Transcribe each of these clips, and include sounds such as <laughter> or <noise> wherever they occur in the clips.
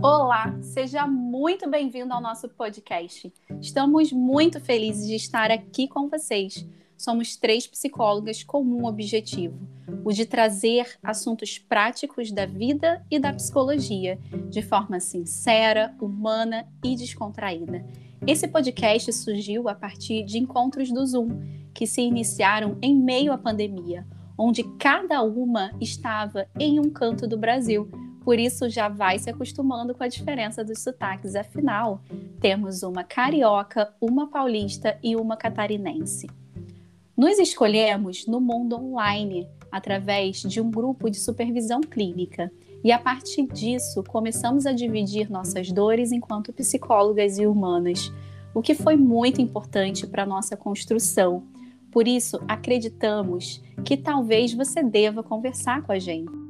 Olá, seja muito bem-vindo ao nosso podcast. Estamos muito felizes de estar aqui com vocês. Somos três psicólogas com um objetivo: o de trazer assuntos práticos da vida e da psicologia, de forma sincera, humana e descontraída. Esse podcast surgiu a partir de encontros do Zoom, que se iniciaram em meio à pandemia, onde cada uma estava em um canto do Brasil por isso já vai se acostumando com a diferença dos sotaques. Afinal, temos uma carioca, uma paulista e uma catarinense. Nos escolhemos no mundo online, através de um grupo de supervisão clínica. E a partir disso, começamos a dividir nossas dores enquanto psicólogas e humanas, o que foi muito importante para nossa construção. Por isso, acreditamos que talvez você deva conversar com a gente.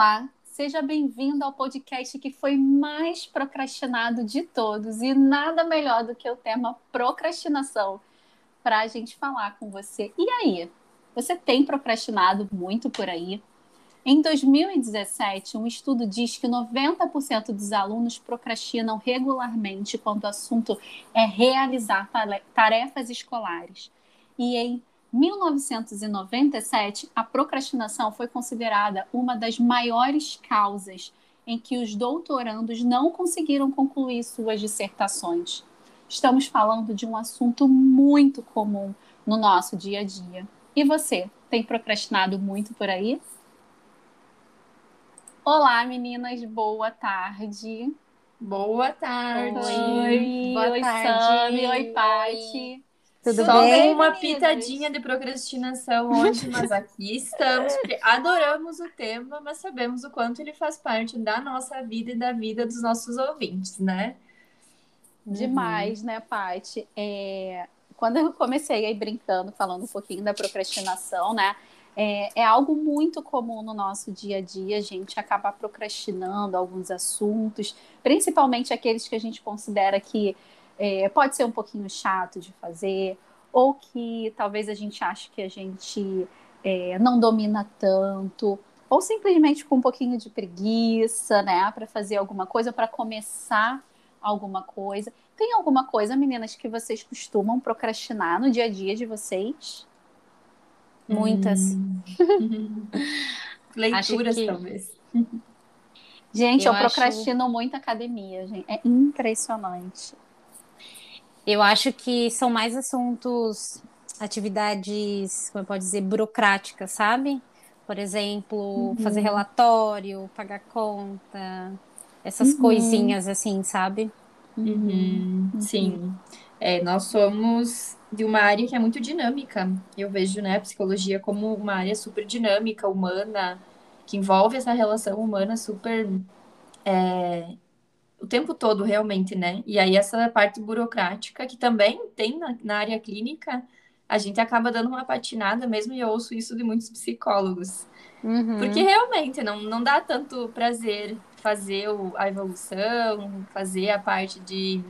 Olá, seja bem-vindo ao podcast que foi mais procrastinado de todos e nada melhor do que o tema procrastinação para a gente falar com você. E aí, você tem procrastinado muito por aí? Em 2017, um estudo diz que 90% dos alunos procrastinam regularmente quando o assunto é realizar tarefas escolares. E em 1997, a procrastinação foi considerada uma das maiores causas em que os doutorandos não conseguiram concluir suas dissertações. Estamos falando de um assunto muito comum no nosso dia a dia. E você, tem procrastinado muito por aí? Olá, meninas, boa tarde. Boa tarde. Oi, boa oi, tarde. Sami, oi, Pati. Tudo Só bem? uma pitadinha de procrastinação hoje, mas aqui estamos, porque adoramos o tema, mas sabemos o quanto ele faz parte da nossa vida e da vida dos nossos ouvintes, né? Demais, uhum. né, Paty? É, quando eu comecei aí brincando, falando um pouquinho da procrastinação, né? É, é, algo muito comum no nosso dia a dia, a gente acabar procrastinando alguns assuntos, principalmente aqueles que a gente considera que é, pode ser um pouquinho chato de fazer, ou que talvez a gente ache que a gente é, não domina tanto, ou simplesmente com um pouquinho de preguiça, né, para fazer alguma coisa, para começar alguma coisa. Tem alguma coisa, meninas, que vocês costumam procrastinar no dia a dia de vocês? Muitas. Hum. <laughs> Leituras, que... talvez. Gente, eu, eu procrastino acho... muito academia, gente. É impressionante. Eu acho que são mais assuntos, atividades, como pode dizer, burocráticas, sabe? Por exemplo, uhum. fazer relatório, pagar conta, essas uhum. coisinhas assim, sabe? Uhum. Sim. É, nós somos de uma área que é muito dinâmica. Eu vejo né, a psicologia como uma área super dinâmica, humana, que envolve essa relação humana super é, o tempo todo, realmente, né? E aí, essa parte burocrática, que também tem na, na área clínica, a gente acaba dando uma patinada mesmo, e eu ouço isso de muitos psicólogos. Uhum. Porque realmente não, não dá tanto prazer fazer o, a evolução, fazer a parte de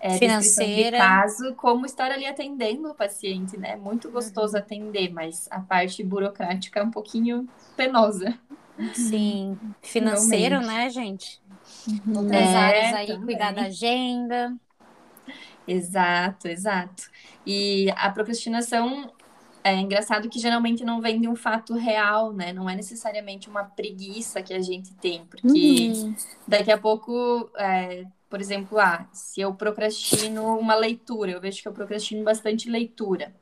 é, financeira de caso, como estar ali atendendo o paciente, né? Muito gostoso uhum. atender, mas a parte burocrática é um pouquinho penosa. Sim, financeiro, Realmente. né, gente? Uhum. Outras é, áreas aí, também. cuidar da agenda. Exato, exato. E a procrastinação é engraçado que geralmente não vem de um fato real, né? Não é necessariamente uma preguiça que a gente tem, porque uhum. daqui a pouco, é, por exemplo, ah, se eu procrastino uma leitura, eu vejo que eu procrastino bastante leitura.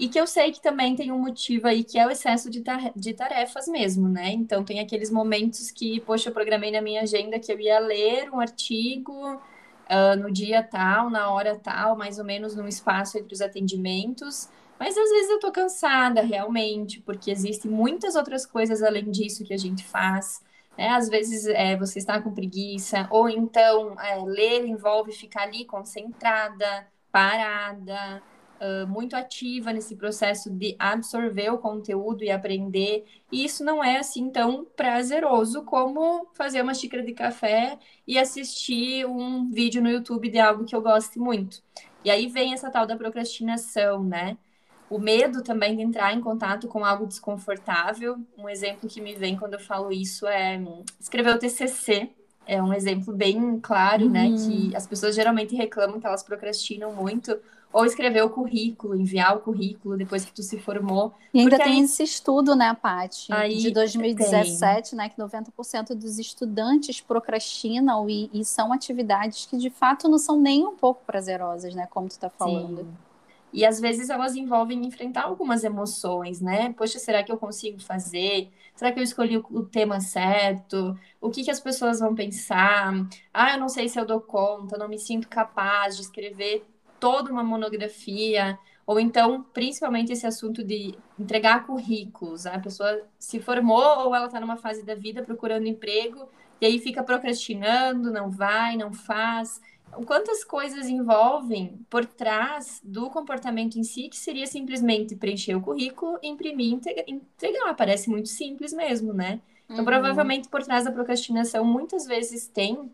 E que eu sei que também tem um motivo aí, que é o excesso de, de tarefas mesmo, né? Então, tem aqueles momentos que, poxa, eu programei na minha agenda que eu ia ler um artigo uh, no dia tal, na hora tal, mais ou menos num espaço entre os atendimentos. Mas às vezes eu tô cansada, realmente, porque existem muitas outras coisas além disso que a gente faz. Né? Às vezes é, você está com preguiça, ou então é, ler envolve ficar ali concentrada, parada uh, muito ativa nesse processo de absorver o conteúdo e aprender. E isso não é assim tão prazeroso como fazer uma xícara de café e assistir um vídeo no YouTube de algo que eu goste muito. E aí vem essa tal da procrastinação, né? o medo também de entrar em contato com algo desconfortável. Um exemplo que me vem quando eu falo isso é escrever o TCC. É um exemplo bem claro, uhum. né? Que as pessoas geralmente reclamam que elas procrastinam muito ou escrever o currículo, enviar o currículo depois que tu se formou. E ainda tem aí... esse estudo, né, Paty, de 2017, tem. né, que 90% dos estudantes procrastinam e, e, são atividades que de fato não são nem um pouco prazerosas, né, como tu está falando. Sim. E às vezes elas envolvem enfrentar algumas emoções, né? Poxa, será que eu consigo fazer? Será que eu escolhi o, o tema certo? O que, que as pessoas vão pensar? Ah, eu não sei se eu dou conta, não me sinto capaz de escrever toda uma monografia, ou então, principalmente esse assunto de entregar currículos. A pessoa se formou ou ela está numa fase da vida procurando emprego e aí fica procrastinando, não vai, não faz. Quantas coisas envolvem por trás do comportamento em si que seria simplesmente preencher o currículo, imprimir e entregar? Parece muito simples mesmo, né? Então, uhum. provavelmente por trás da procrastinação, muitas vezes tem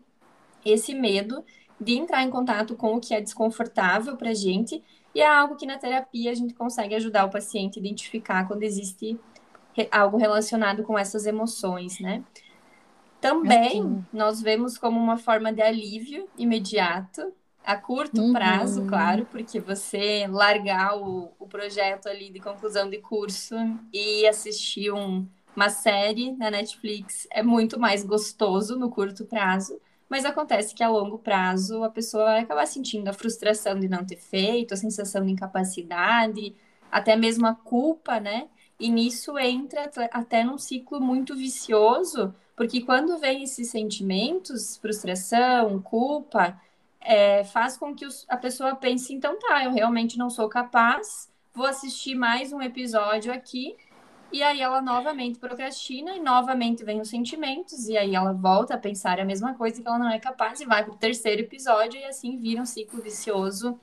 esse medo de entrar em contato com o que é desconfortável para a gente, e é algo que na terapia a gente consegue ajudar o paciente a identificar quando existe algo relacionado com essas emoções, né? Também nós vemos como uma forma de alívio imediato, a curto uhum. prazo, claro, porque você largar o, o projeto ali de conclusão de curso e assistir um, uma série na Netflix é muito mais gostoso no curto prazo mas acontece que a longo prazo a pessoa vai acabar sentindo a frustração de não ter feito, a sensação de incapacidade, até mesmo a culpa, né? E nisso entra até num ciclo muito vicioso, porque quando vem esses sentimentos, frustração, culpa, é, faz com que os, a pessoa pense, então tá, eu realmente não sou capaz, vou assistir mais um episódio aqui e aí ela novamente procrastina e novamente vem os sentimentos, e aí ela volta a pensar a mesma coisa que ela não é capaz e vai para o terceiro episódio, e assim vira um ciclo vicioso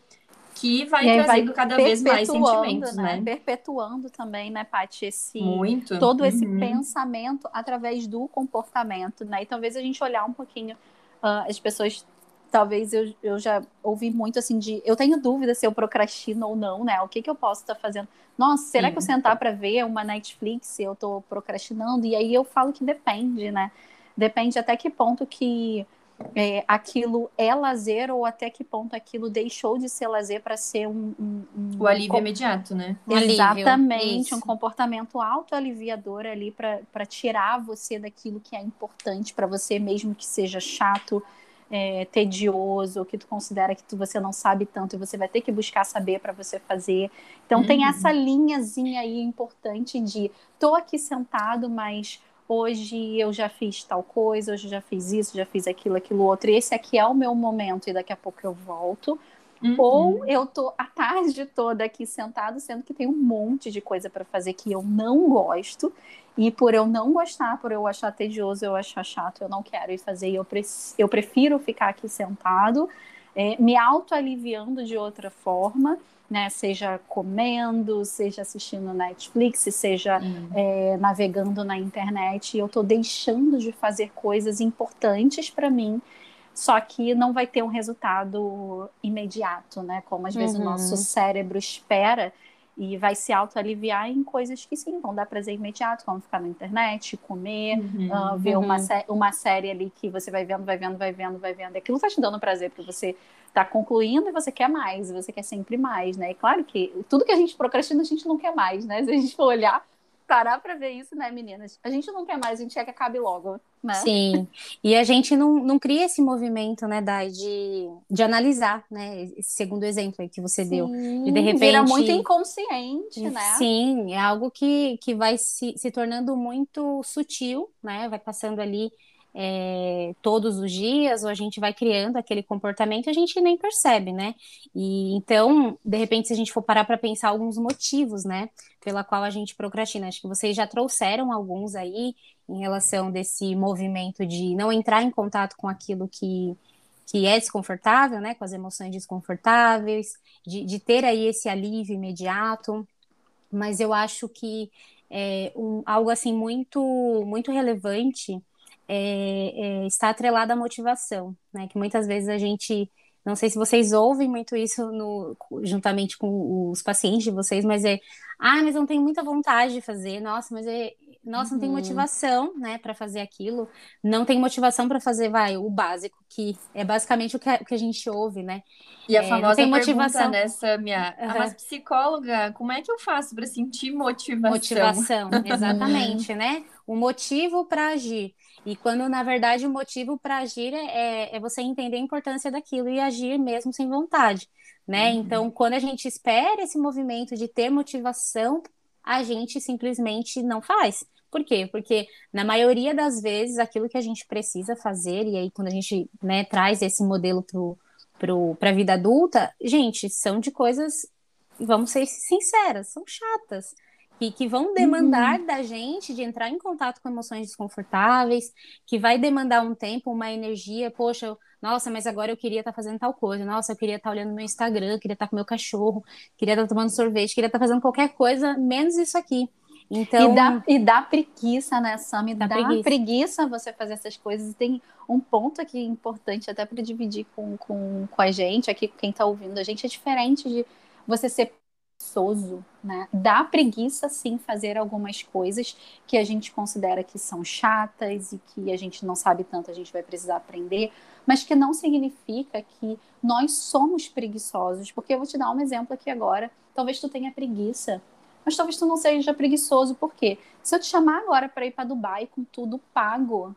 que vai trazendo vai cada vez mais sentimentos, né? né? Perpetuando também, né, Paty, esse Muito. todo uhum. esse pensamento através do comportamento, né? E talvez a gente olhar um pouquinho uh, as pessoas talvez eu, eu já ouvi muito assim de eu tenho dúvida se eu procrastino ou não, né? O que que eu posso estar tá fazendo? Nossa, será Sim. que eu sentar para ver uma Netflix eu tô procrastinando? E aí eu falo que depende, né? Depende até que ponto que é, aquilo é lazer ou até que ponto aquilo deixou de ser lazer para ser um, um, um, o alívio imediato, né? Exatamente, alívio, um comportamento autoaliviador ali para tirar você daquilo que é importante para você, mesmo que seja chato, é, tedioso, que tu considera que tu, você não sabe tanto e você vai ter que buscar saber para você fazer. Então uhum. tem essa linhazinha aí importante de tô aqui sentado, mas hoje eu já fiz tal coisa, hoje eu já fiz isso, já fiz aquilo, aquilo outro, e esse aqui é o meu momento e daqui a pouco eu volto. Uhum. Ou eu tô a tarde toda aqui sentado, sendo que tem um monte de coisa para fazer que eu não gosto. E por eu não gostar, por eu achar tedioso, eu achar chato, eu não quero ir fazer. Eu, pre eu prefiro ficar aqui sentado, é, me autoaliviando de outra forma. Né, seja comendo, seja assistindo Netflix, seja uhum. é, navegando na internet, eu estou deixando de fazer coisas importantes para mim só que não vai ter um resultado imediato, né? Como às vezes uhum. o nosso cérebro espera e vai se autoaliviar em coisas que sim, vão dar prazer imediato, como ficar na internet, comer, uhum, uh, ver uhum. uma, uma série ali que você vai vendo, vai vendo, vai vendo, vai vendo. Aquilo tá te dando prazer, porque você tá concluindo e você quer mais, você quer sempre mais, né? E claro que tudo que a gente procrastina, a gente não quer mais, né? Se a gente for olhar, parar para ver isso, né, meninas? A gente não quer mais, a gente quer que acabe logo, né? Sim. E a gente não, não cria esse movimento, né, Dai, de, de analisar, né? Esse segundo exemplo aí que você Sim, deu. E de repente. Vira muito inconsciente, né? Sim, é algo que, que vai se, se tornando muito sutil, né? Vai passando ali é, todos os dias, ou a gente vai criando aquele comportamento a gente nem percebe, né? E então, de repente, se a gente for parar para pensar alguns motivos, né, pela qual a gente procrastina, acho que vocês já trouxeram alguns aí em relação desse movimento de não entrar em contato com aquilo que que é desconfortável, né, com as emoções desconfortáveis, de, de ter aí esse alívio imediato, mas eu acho que é um, algo assim muito muito relevante é, é, está atrelada à motivação, né? Que muitas vezes a gente Não sei se vocês ouvem muito isso no, juntamente com os pacientes de vocês, mas é, ah, mas não tenho muita vontade de fazer. Nossa, mas é, nossa, não tem uhum. motivação, né, para fazer aquilo. Não tem motivação para fazer, vai, o básico, que é basicamente o que a, o que a gente ouve, né? E a é, famosa tem motivação nessa minha, uhum. mas psicóloga, como é que eu faço para sentir motivação? Motivação, <laughs> exatamente, né? O motivo para agir. E quando, na verdade, o motivo para agir é, é, é, você entender a importância daquilo e agir mesmo sem vontade, né? Uhum. Então, quando a gente espera esse movimento de ter motivação, a gente simplesmente não faz. Por quê? Porque na maioria das vezes aquilo que a gente precisa fazer, e aí quando a gente né, traz esse modelo para a vida adulta, gente, são de coisas, vamos ser sinceras, são chatas. Que, que vão demandar uhum. da gente de entrar em contato com emoções desconfortáveis, que vai demandar um tempo, uma energia, poxa, nossa, mas agora eu queria estar tá fazendo tal coisa, nossa, eu queria estar tá olhando meu Instagram, queria estar tá com meu cachorro, queria estar tá tomando sorvete, queria estar tá fazendo qualquer coisa, menos isso aqui. Então, e dá, e dá preguiça, né, Sami? Dá, dá preguiça. preguiça. você fazer essas coisas. E tem um ponto aqui importante, até para dividir com, com, com a gente, aqui quem está ouvindo a gente, é diferente de você ser preguiçoso, né? Dá preguiça, sim, fazer algumas coisas que a gente considera que são chatas e que a gente não sabe tanto, a gente vai precisar aprender, mas que não significa que nós somos preguiçosos. Porque eu vou te dar um exemplo aqui agora. Talvez tu tenha preguiça mas talvez tu não seja preguiçoso, por quê? Se eu te chamar agora para ir para Dubai com tudo pago,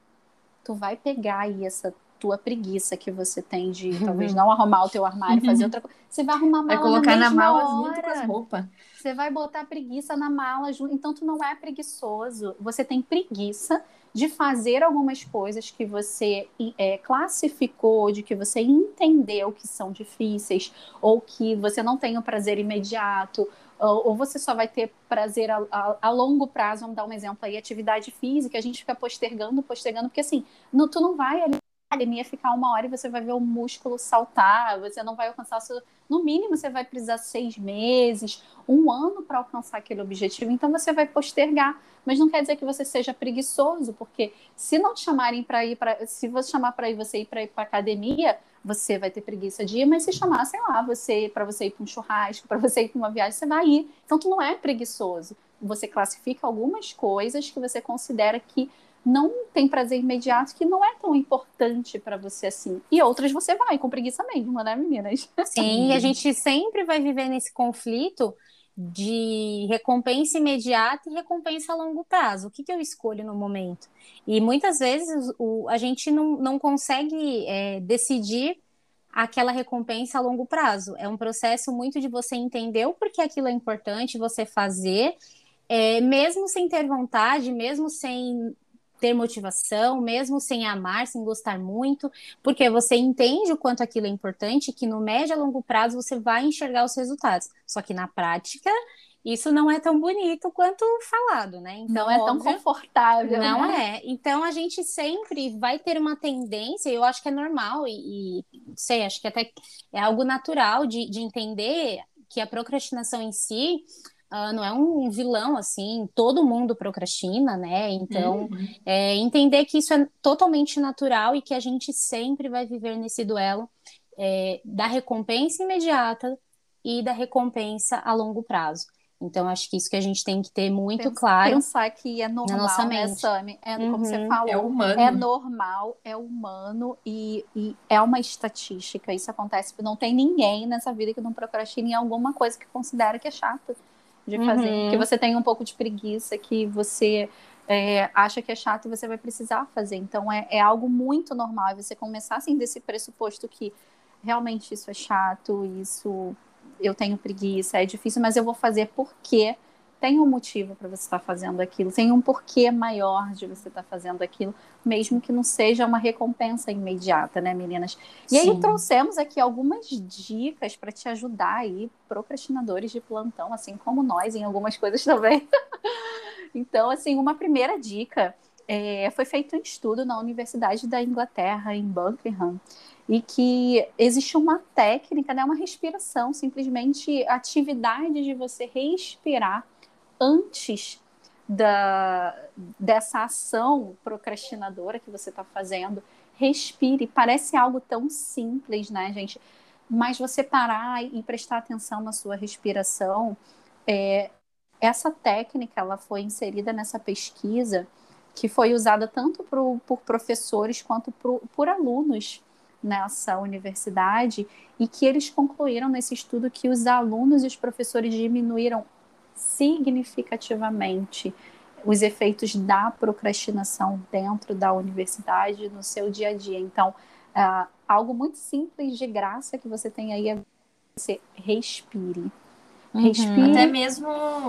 tu vai pegar aí essa tua preguiça que você tem de uhum. talvez não arrumar o teu armário, fazer outra coisa. Você vai arrumar a mala Vai colocar na, na mala hora. junto com as roupas. Você vai botar preguiça na mala junto. Então tu não é preguiçoso. Você tem preguiça de fazer algumas coisas que você é, classificou, de que você entendeu que são difíceis, ou que você não tem o prazer imediato, ou, você só vai ter prazer a, a, a, longo prazo, vamos dar um exemplo aí, atividade física, a gente fica postergando, postergando, porque assim, no, tu não vai ali academia ficar uma hora e você vai ver o músculo saltar, você não vai alcançar, seu, no mínimo você vai precisar seis meses, um ano para alcançar aquele objetivo, então você vai postergar, mas não quer dizer que você seja preguiçoso, porque se não te chamarem para ir para, se você chamar para ir você ir para ir para academia, você vai ter preguiça de ir, mas se chamar, sei lá, você para você ir para um churrasco, para você ir para uma viagem, você vai ir. Então tu não é preguiçoso. Você classifica algumas coisas que você considera que não tem prazer imediato, que não é tão importante para você assim. E outras você vai com preguiça mesmo, né, meninas? Sim, a gente sempre vai viver nesse conflito de recompensa imediata e recompensa a longo prazo. O que, que eu escolho no momento? E muitas vezes o, a gente não, não consegue é, decidir aquela recompensa a longo prazo. É um processo muito de você entender o porquê aquilo é importante, você fazer, é, mesmo sem ter vontade, mesmo sem ter motivação, mesmo sem amar, sem gostar muito, porque você entende o quanto aquilo é importante, que no médio a longo prazo você vai enxergar os resultados. Só que na prática, isso não é tão bonito quanto falado, né? Então, não é tão confortável. Não né? é. Então a gente sempre vai ter uma tendência, eu acho que é normal, e, e sei, acho que até é algo natural de, de entender que a procrastinação em si uh, não é um vilão, assim, todo mundo procrastina, né? Então, uhum. é, entender que isso é totalmente natural e que a gente sempre vai viver nesse duelo é, da recompensa imediata e da recompensa a longo prazo. Então, acho que isso que a gente tem que ter muito Pensa, claro. Pensar que é normal, na nossa né, mente. né, Sami? É, uhum. Como você uhum. falou, é, humano. é normal, é humano e, e, é uma estatística. Isso acontece. Não tem ninguém nessa vida que não procrastine em alguma coisa que considera que é chato de fazer. Uhum. Que você tem um pouco de preguiça, que você é, acha que é chato e você vai precisar fazer. Então é, é algo muito normal. você começar assim desse pressuposto que realmente isso é chato, isso eu tenho preguiça, é difícil, mas eu vou fazer porque tem um motivo para você estar tá fazendo aquilo, tem um porquê maior de você estar tá fazendo aquilo, mesmo que não seja uma recompensa imediata, né, meninas? E Sim. aí trouxemos aqui algumas dicas para te ajudar aí, procrastinadores de plantão, assim como nós em algumas coisas também. <laughs> então, assim, uma primeira dica é, foi feito um estudo na Universidade da Inglaterra, em Buckingham, e que existe uma técnica, né, uma respiração, simplesmente atividade de você respirar antes da, dessa ação procrastinadora que você está fazendo, respire. Parece algo tão simples, né, gente? Mas você parar e prestar atenção na sua respiração, é, essa técnica ela foi inserida nessa pesquisa que foi usada tanto por, por professores quanto por, por alunos nessa universidade e que eles concluíram nesse estudo que os alunos e os professores diminuíram significativamente os efeitos da procrastinação dentro da universidade no seu dia a dia. Então, uh, algo muito simples de graça que você tem aí é você respire. Uhum. Respire. Até mesmo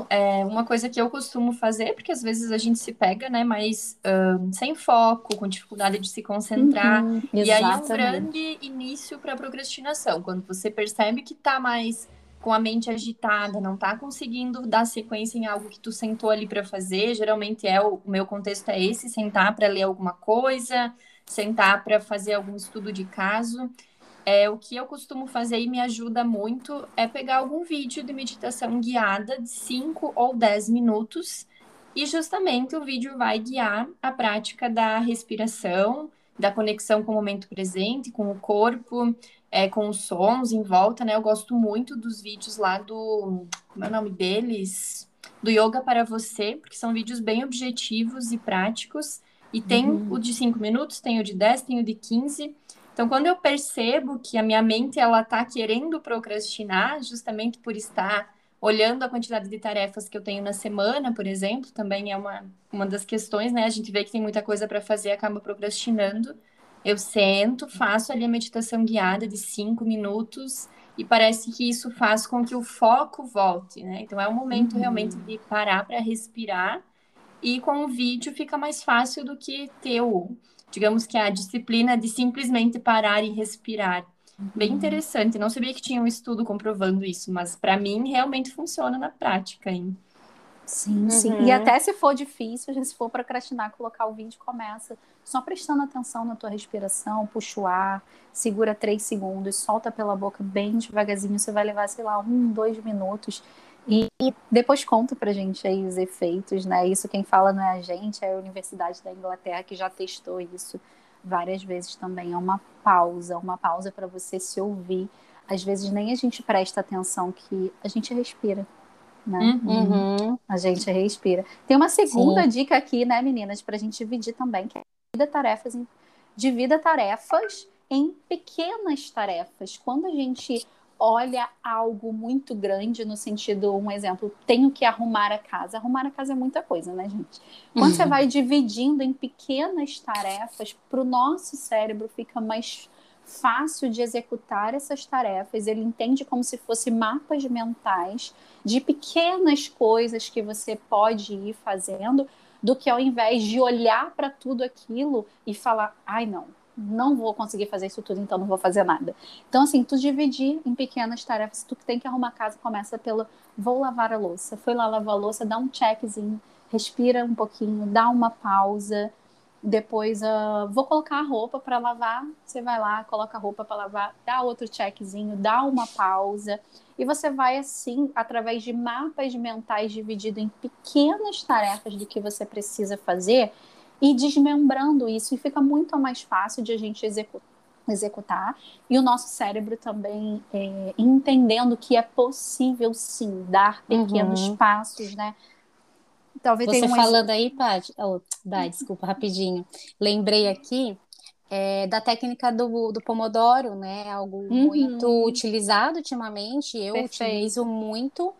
é, uma coisa que eu costumo fazer, porque às vezes a gente se pega, né, mas um, sem foco, com dificuldade de se concentrar. Uhum, e aí é um grande início para procrastinação, quando você percebe que está mais com a mente agitada, não está conseguindo dar sequência em algo que tu sentou ali para fazer. Geralmente é o, o meu contexto é esse, sentar para ler alguma coisa, sentar para fazer algum estudo de caso. É, o que eu costumo fazer e me ajuda muito é pegar algum vídeo de meditação guiada de 5 ou 10 minutos e justamente o vídeo vai guiar a prática da respiração, da conexão com o momento presente, com o corpo, é, com os sons em volta, né? Eu gosto muito dos vídeos lá do. Como é o nome deles? Do Yoga para Você, porque são vídeos bem objetivos e práticos. E tem uhum. o de 5 minutos, tem o de 10, tem o de 15. Então, quando eu percebo que a minha mente ela está querendo procrastinar, justamente por estar olhando a quantidade de tarefas que eu tenho na semana, por exemplo, também é uma, uma das questões, né? A gente vê que tem muita coisa para fazer e acaba procrastinando. Eu sento, faço ali a meditação guiada de cinco minutos e parece que isso faz com que o foco volte, né? Então é o momento uhum. realmente de parar para respirar e com o vídeo fica mais fácil do que ter o digamos que a disciplina de simplesmente parar e respirar. Bem uhum. interessante. Não sabia que tinha um estudo comprovando isso, mas para mim realmente funciona na prática, hein? Sim, uhum. sim. E até se for difícil, se for procrastinar, colocar o vídeo, começa só prestando atenção na tua respiração, puxa o ar, segura três segundos, solta pela boca bem devagarzinho. Você vai levar, sei lá, um, dois minutos. E, e depois conta pra gente aí os efeitos, né? Isso quem fala não é a gente, é a Universidade da Inglaterra que já testou isso várias vezes também. É uma pausa, uma pausa para você se ouvir. Às vezes nem a gente presta atenção que a gente respira. Né? Uhum. A gente respira. Tem uma segunda Sim. dica aqui, né, meninas, para a gente dividir também, que é divida tarefas em, divida tarefas em pequenas tarefas. Quando a gente olha algo muito grande no sentido, um exemplo, tenho que arrumar a casa. Arrumar a casa é muita coisa, né, gente? Quando uhum. você vai dividindo em pequenas tarefas, para o nosso cérebro fica mais fácil de executar essas tarefas. Ele entende como se fossem mapas mentais de pequenas coisas que você pode ir fazendo, do que ao invés de olhar para tudo aquilo e falar, ai não, não vou conseguir fazer isso tudo, então não vou fazer nada. Então, assim, tu dividir em pequenas tarefas, tu tem que arrumar a casa, começa pelo vou lavar a louça. Foi lá lavar a louça, dá um checkzinho, respira um pouquinho, dá uma pausa. Depois, uh, vou colocar a roupa para lavar. Você vai lá, coloca a roupa para lavar, dá outro checkzinho, dá uma pausa. E você vai, assim, através de mapas mentais dividido em pequenas tarefas do que você precisa fazer, e desmembrando isso, e fica muito mais fácil de a gente executar e o nosso cérebro também é, entendendo que é possível sim dar pequenos uhum. passos, né? Talvez Você falando aí, Paty, oh, Dai, desculpa, rapidinho. Lembrei aqui é, da técnica do, do Pomodoro, né? Algo uhum. muito utilizado ultimamente. Eu Perfeito. utilizo muito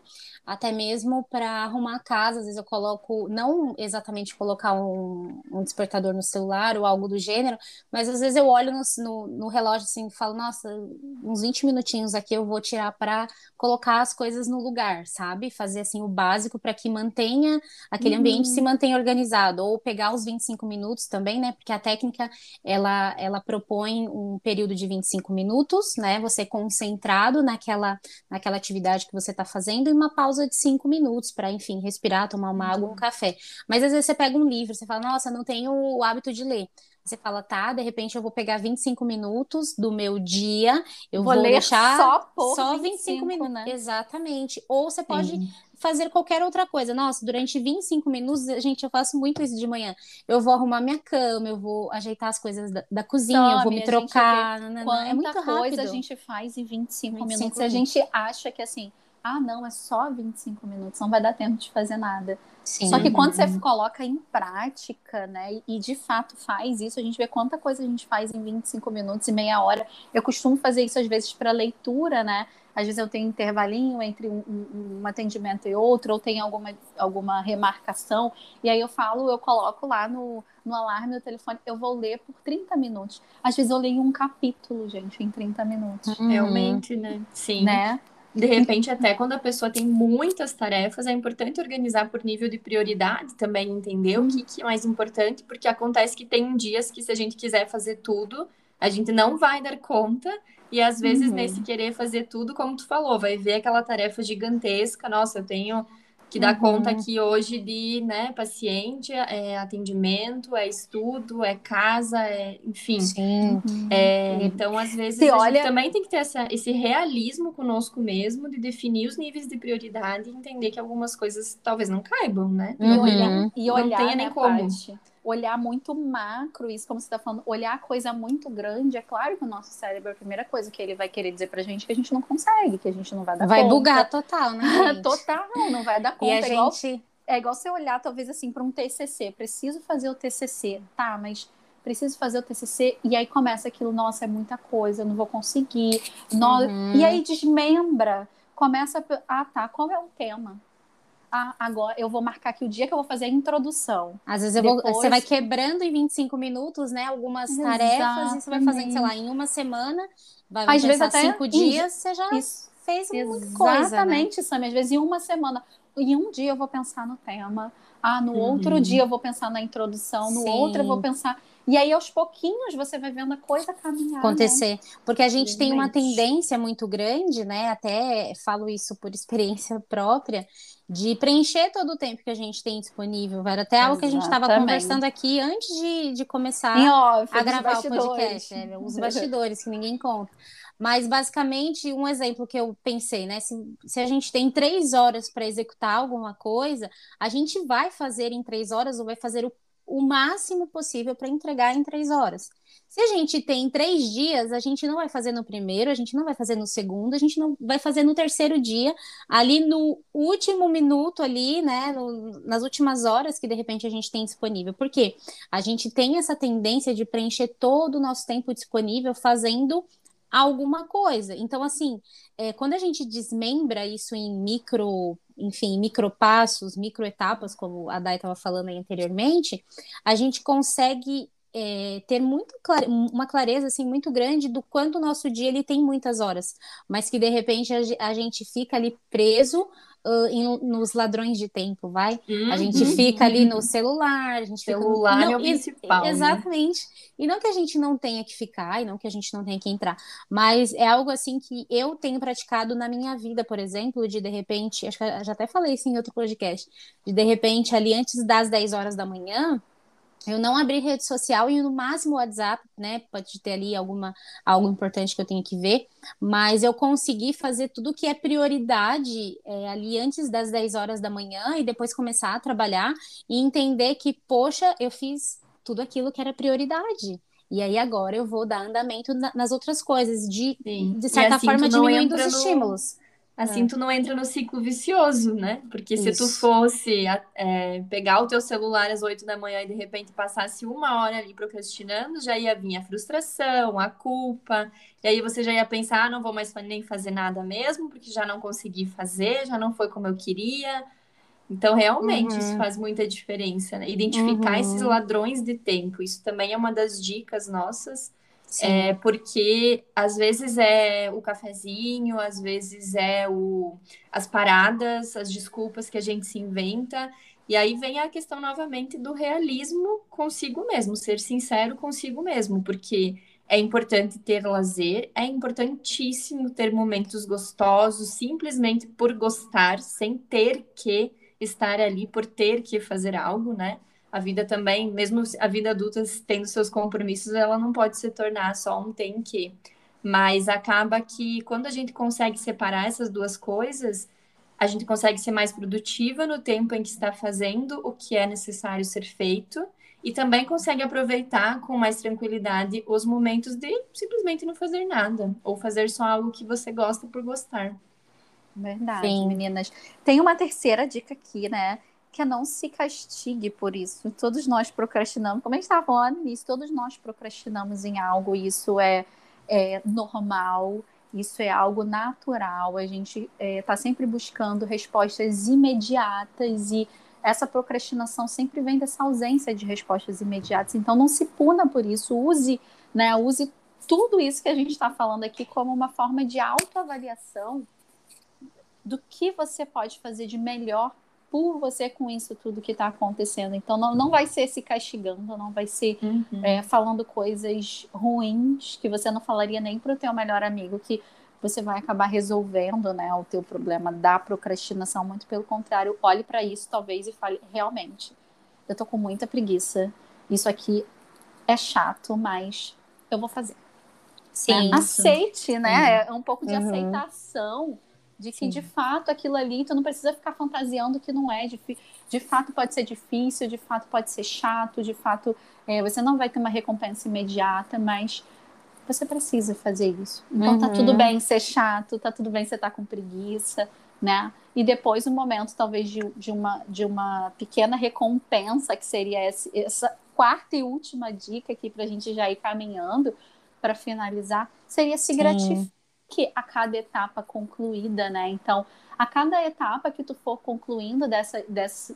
até mesmo para arrumar a casa. Às vezes eu coloco, não exatamente colocar um, um, despertador no celular ou algo do gênero, mas às vezes eu olho no, no, no relógio assim e falo, nossa, uns 20 minutinhos aqui eu vou tirar para colocar as coisas no lugar, sabe? Fazer assim o básico para que mantenha aquele uhum. ambiente se mantenha organizado, ou pegar os 25 minutos também, né? Porque a técnica ela, ela propõe um período de 25 minutos, né? Você concentrado naquela, naquela atividade que você está fazendo e uma pausa pausa de cinco minutos para, enfim, respirar, tomar uma água, um uhum. café. Mas às vezes você pega um livro, você fala, nossa, não tenho o hábito de ler. Você fala, tá, de repente eu vou pegar 25 minutos do meu dia, eu vou, vou deixar só, por só 25, 25 minutos. Né? Exatamente. Ou você pode Sim. fazer qualquer outra coisa. Nossa, durante 25 minutos, gente, eu faço muito isso de manhã. Eu vou arrumar minha cama, eu vou ajeitar as coisas da, da cozinha, Tome, eu vou me trocar. é muita coisa a gente faz em 25, 25 minutos. A gente acha que assim, ah, não, é só 25 minutos, não vai dar tempo de fazer nada. Sim. Só que quando você coloca em prática, né, e de fato faz isso, a gente vê quanta coisa a gente faz em 25 minutos e meia hora. Eu costumo fazer isso às vezes para leitura, né? Às vezes eu tenho intervalinho entre um, um, um, atendimento e outro, ou tem alguma, alguma remarcação, e aí eu falo, eu coloco lá no, no alarme do telefone, eu vou ler por 30 minutos. Às vezes eu leio um capítulo, gente, em 30 minutos. Uhum. Realmente, né? Sim. Né? De repente, até quando a pessoa tem muitas tarefas, é importante organizar por nível de prioridade também, entender o que, que é mais importante, porque acontece que tem dias que, se a gente quiser fazer tudo, a gente não vai dar conta, e às vezes, uhum. nesse querer fazer tudo, como tu falou, vai ver aquela tarefa gigantesca, nossa, eu tenho que dá uhum. conta aqui hoje de né, paciente, é atendimento, é estudo, é casa, é, enfim. Sim. É, então, às vezes, a olha... gente também tem que ter essa, esse realismo conosco mesmo, de definir os níveis de prioridade e entender que algumas coisas talvez não caibam, né? Uhum. E olhar, e olhar não tenha nem como. Parte olhar muito macro, isso como você está falando, olhar coisa muito grande, é claro que o nosso cérebro, a primeira coisa que ele vai querer dizer pra gente é que a gente não consegue, que a gente não vai dar vai conta. Vai bugar total, né? <laughs> total, não vai dar conta. E a é, igual, gente... é igual você olhar, talvez assim, para um TCC, preciso fazer o TCC, tá, mas preciso fazer o TCC, e aí começa aquilo, nossa, é muita coisa, eu não vou conseguir, no... uhum. e aí desmembra, começa, a, ah, tá, qual é o tema? Ah, agora eu vou marcar aqui o dia que eu vou fazer a introdução. Às vezes Depois... vou, você vai quebrando em 25 minutos, né? Algumas Exatamente. tarefas e você vai fazendo, sei lá, em uma semana, vai Às vezes até cinco dias, você já isso. fez muita coisa. Exatamente, né? Sammy. Às vezes em uma semana. Em um dia eu vou pensar no tema. Ah, no uhum. outro dia eu vou pensar na introdução, no Sim. outro eu vou pensar. E aí, aos pouquinhos, você vai vendo a coisa caminhar. Né? Acontecer. Né? Porque a gente tem uma tendência muito grande, né? Até falo isso por experiência própria, de preencher todo o tempo que a gente tem disponível, Era Até algo que a gente estava conversando aqui antes de, de começar off, a gravar o podcast. É, os bastidores que ninguém conta. Mas, basicamente, um exemplo que eu pensei, né? Se, se a gente tem três horas para executar alguma coisa, a gente vai fazer em três horas ou vai fazer o o máximo possível para entregar em três horas. Se a gente tem três dias, a gente não vai fazer no primeiro, a gente não vai fazer no segundo, a gente não vai fazer no terceiro dia, ali no último minuto ali, né, no, nas últimas horas que de repente a gente tem disponível. Porque a gente tem essa tendência de preencher todo o nosso tempo disponível fazendo alguma coisa. Então, assim, é, quando a gente desmembra isso em micro, enfim, micropassos, microetapas, como a Dai estava falando aí anteriormente, a gente consegue é, ter muito clare... uma clareza assim muito grande do quanto o nosso dia ele tem muitas horas, mas que de repente a, a gente fica ali preso uh, em, nos ladrões de tempo, vai? Uhum. A gente fica ali no celular, a gente celular fica... não, é o principal, né? Exatamente. Né? E não que a gente não tenha que ficar, e não que a gente não tenha que entrar, mas é algo assim que eu tenho praticado na minha vida, por exemplo, de de repente, acho que já até falei isso em outro podcast, de de repente ali antes das 10 horas da manhã, eu não abri rede social e no máximo WhatsApp, né? Pode ter ali alguma algo importante que eu tenho que ver, mas eu consegui fazer tudo que é prioridade é, ali antes das 10 horas da manhã e depois começar a trabalhar e entender que, poxa, eu fiz tudo aquilo que era prioridade. E aí agora eu vou dar andamento na, nas outras coisas, de, de certa assim, forma diminuindo os estímulos. Assim, é. tu não entra no ciclo vicioso, né? Porque se Isso. tu fosse é, pegar o teu celular às 8 da manhã e de repente passasse uma hora ali procrastinando, já ia vir a frustração, a culpa, e aí você já ia pensar, ah, não vou mais nem fazer nada mesmo, porque já não consegui fazer, já não foi como eu queria. Então, realmente, uhum. isso faz muita diferença, né? Identificar uhum. esses ladrões de tempo. Isso também é uma das dicas nossas é, porque às vezes é o cafezinho, às vezes é o, as paradas, as desculpas que a gente se inventa. E aí vem a questão novamente do realismo consigo mesmo, ser sincero consigo mesmo, porque é importante ter lazer, é importantíssimo ter momentos gostosos, simplesmente por gostar, sem ter que estar ali, por ter que fazer algo, né? A vida também, mesmo a vida adulta tendo seus compromissos, ela não pode se tornar só um tem que. Mas acaba que quando a gente consegue separar essas duas coisas, a gente consegue ser mais produtiva no tempo em que está fazendo o que é necessário ser feito e também consegue aproveitar com mais tranquilidade os momentos de simplesmente não fazer nada ou fazer só algo que você gosta por gostar. Verdade, Sim. meninas. Tem uma terceira dica aqui, né? Que não se castigue por isso. Todos nós procrastinamos, como a gente estava falando nisso, todos nós procrastinamos em algo, isso é, é normal, isso é algo natural. A gente está é, tá sempre buscando respostas imediatas e essa procrastinação sempre vem dessa ausência de respostas imediatas. Então, não se puna por isso. Use, né, use tudo isso que a gente está falando aqui como uma forma de autoavaliação do que você pode fazer de melhor por você com isso tudo que está acontecendo. Então, não, não vai ser se castigando, não vai ser uhum. é, falando coisas ruins que você não falaria nem para o teu melhor amigo, que você vai acabar resolvendo né, o teu problema da procrastinação. Muito pelo contrário, olhe para isso talvez e fale, realmente, eu tô com muita preguiça. Isso aqui é chato, mas eu vou fazer. Sim. É, aceite, né? É um pouco de uhum. aceitação de que Sim. de fato aquilo ali, tu não precisa ficar fantasiando que não é, de, de fato pode ser difícil, de fato pode ser chato, de fato é, você não vai ter uma recompensa imediata, mas você precisa fazer isso. Então uhum. tá tudo uhum. bem ser chato, tá tudo bem você estar tá com preguiça, né? E depois um momento talvez de, de, uma, de uma pequena recompensa, que seria essa, essa quarta e última dica aqui para a gente já ir caminhando para finalizar, seria se gratificar que a cada etapa concluída, né? Então, a cada etapa que tu for concluindo dessa, desse,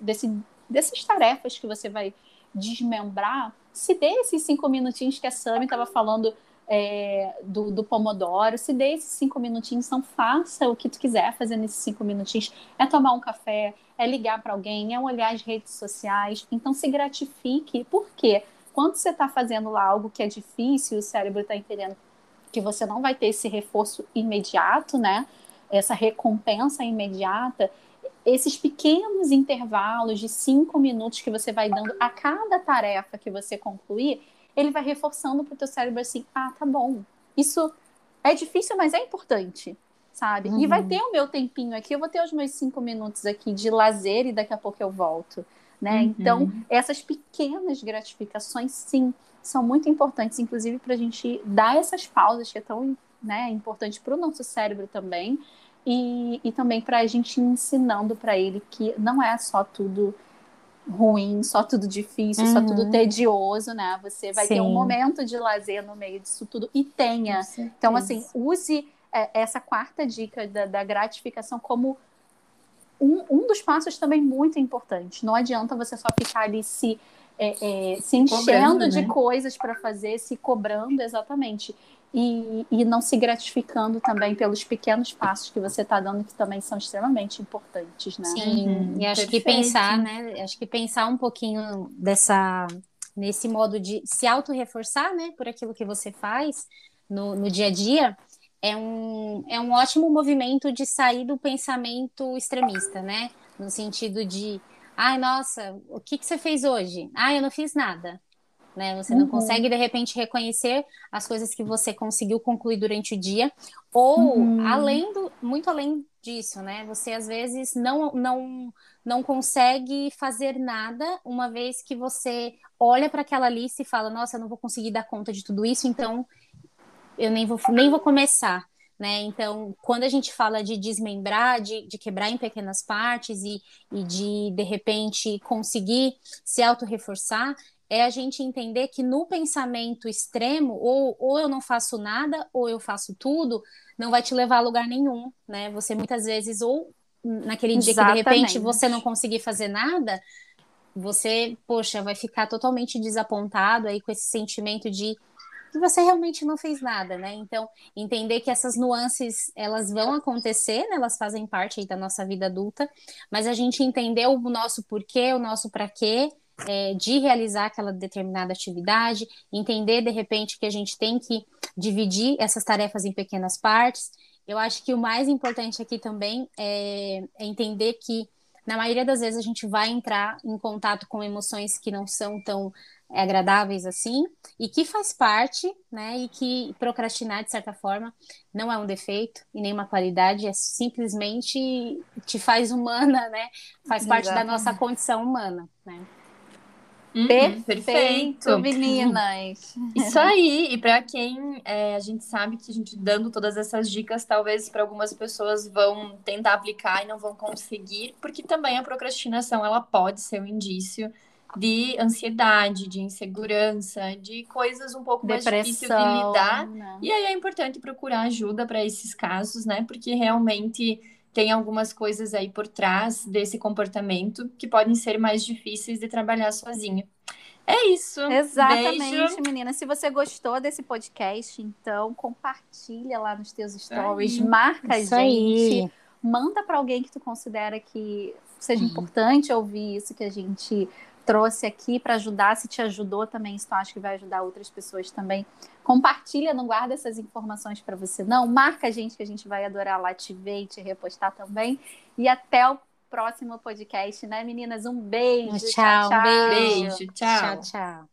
dessas tarefas que você vai desmembrar, se dê esses cinco minutinhos que a Sami estava falando é, do, do Pomodoro, se dê esses cinco minutinhos, então faça o que tu quiser fazer nesses cinco minutinhos. É tomar um café, é ligar para alguém, é olhar as redes sociais. Então se gratifique. Por quê? Quando você está fazendo lá algo que é difícil, o cérebro está entendendo que você não vai ter esse reforço imediato, né? Essa recompensa imediata, esses pequenos intervalos de cinco minutos que você vai dando a cada tarefa que você concluir, ele vai reforçando para o teu cérebro assim, ah, tá bom, isso é difícil, mas é importante, sabe? Uhum. E vai uhum. ter o meu tempinho aqui, eu vou ter os meus cinco minutos aqui de lazer e daqui a pouco eu volto, né? Uhum. Então, essas pequenas gratificações, sim, são muito importantes, inclusive para a gente dar essas pausas que é tão né, importante para o nosso cérebro também, e, e também para a gente ensinando para ele que não é só tudo ruim, só tudo difícil, uhum. só tudo uhum. tedioso, né? Você vai Sim. ter um momento de lazer no meio disso tudo e tenha. Então, assim, use é, essa quarta dica da, da gratificação como um, um, dos passos também muito importante. Não adianta você só ficar ali se é, é, se enchendo cobrando, de né? coisas para fazer, se cobrando exatamente. E, e não se gratificando também pelos pequenos passos que você está dando, que também são extremamente importantes, né? Sim, uhum, e acho perfeito. que pensar, né? Acho que pensar um pouquinho dessa nesse modo de se auto-reforçar, né, por aquilo que você faz no, no dia a dia, é um, é um ótimo movimento de sair do pensamento extremista, né? No sentido de Ai, nossa, o que, que você fez hoje? Ah, eu não fiz nada. Né? Você não uhum. consegue, de repente, reconhecer as coisas que você conseguiu concluir durante o dia. Ou, uhum. além do, muito além disso, né? Você, às vezes, não, não, não consegue fazer nada uma vez que você olha para aquela lista e fala, nossa, eu não vou conseguir dar conta de tudo isso, então eu nem vou, nem vou começar. Né? Então, quando a gente fala de desmembrar, de, de quebrar em pequenas partes e, e de, de repente, conseguir se auto-reforçar, é a gente entender que no pensamento extremo, ou, ou eu não faço nada, ou eu faço tudo, não vai te levar a lugar nenhum, né? Você muitas vezes, ou naquele dia Exatamente. que de repente você não conseguir fazer nada, você, poxa, vai ficar totalmente desapontado aí com esse sentimento de que você realmente não fez nada, né? Então, entender que essas nuances, elas vão acontecer, né? Elas fazem parte da nossa vida adulta, mas a gente entender o nosso porquê, o nosso para quê, é, de realizar aquela determinada atividade, entender de repente que a gente tem que dividir essas tarefas em pequenas partes. Eu acho que o mais importante aqui também é, é entender que na maioria das vezes a gente vai entrar em contato com emoções que não são tão agradáveis assim, e que faz parte, né? E que procrastinar, de certa forma, não é um defeito e nem uma qualidade, é simplesmente te faz humana, <laughs> né? Faz parte Exatamente. da nossa condição humana, né? Uhum, perfeito, perfeito, meninas. Isso aí. E para quem é, a gente sabe que a gente dando todas essas dicas, talvez para algumas pessoas vão tentar aplicar e não vão conseguir, porque também a procrastinação ela pode ser um indício de ansiedade, de insegurança, de coisas um pouco Depressão, mais difíceis de lidar. Né? E aí é importante procurar ajuda para esses casos, né? Porque realmente tem algumas coisas aí por trás desse comportamento que podem ser mais difíceis de trabalhar sozinha. É isso. Exatamente, Beijo. menina. Se você gostou desse podcast, então compartilha lá nos teus stories, aí. marca a gente, aí. manda para alguém que tu considera que seja uhum. importante ouvir isso que a gente trouxe aqui para ajudar, se te ajudou também, se tu acha que vai ajudar outras pessoas também. Compartilha, não guarda essas informações para você, não. Marca a gente que a gente vai adorar lá te ver e te repostar também. E até o próximo podcast, né, meninas? Um beijo. Tchau, tchau. Um beijo. Tchau, tchau. tchau.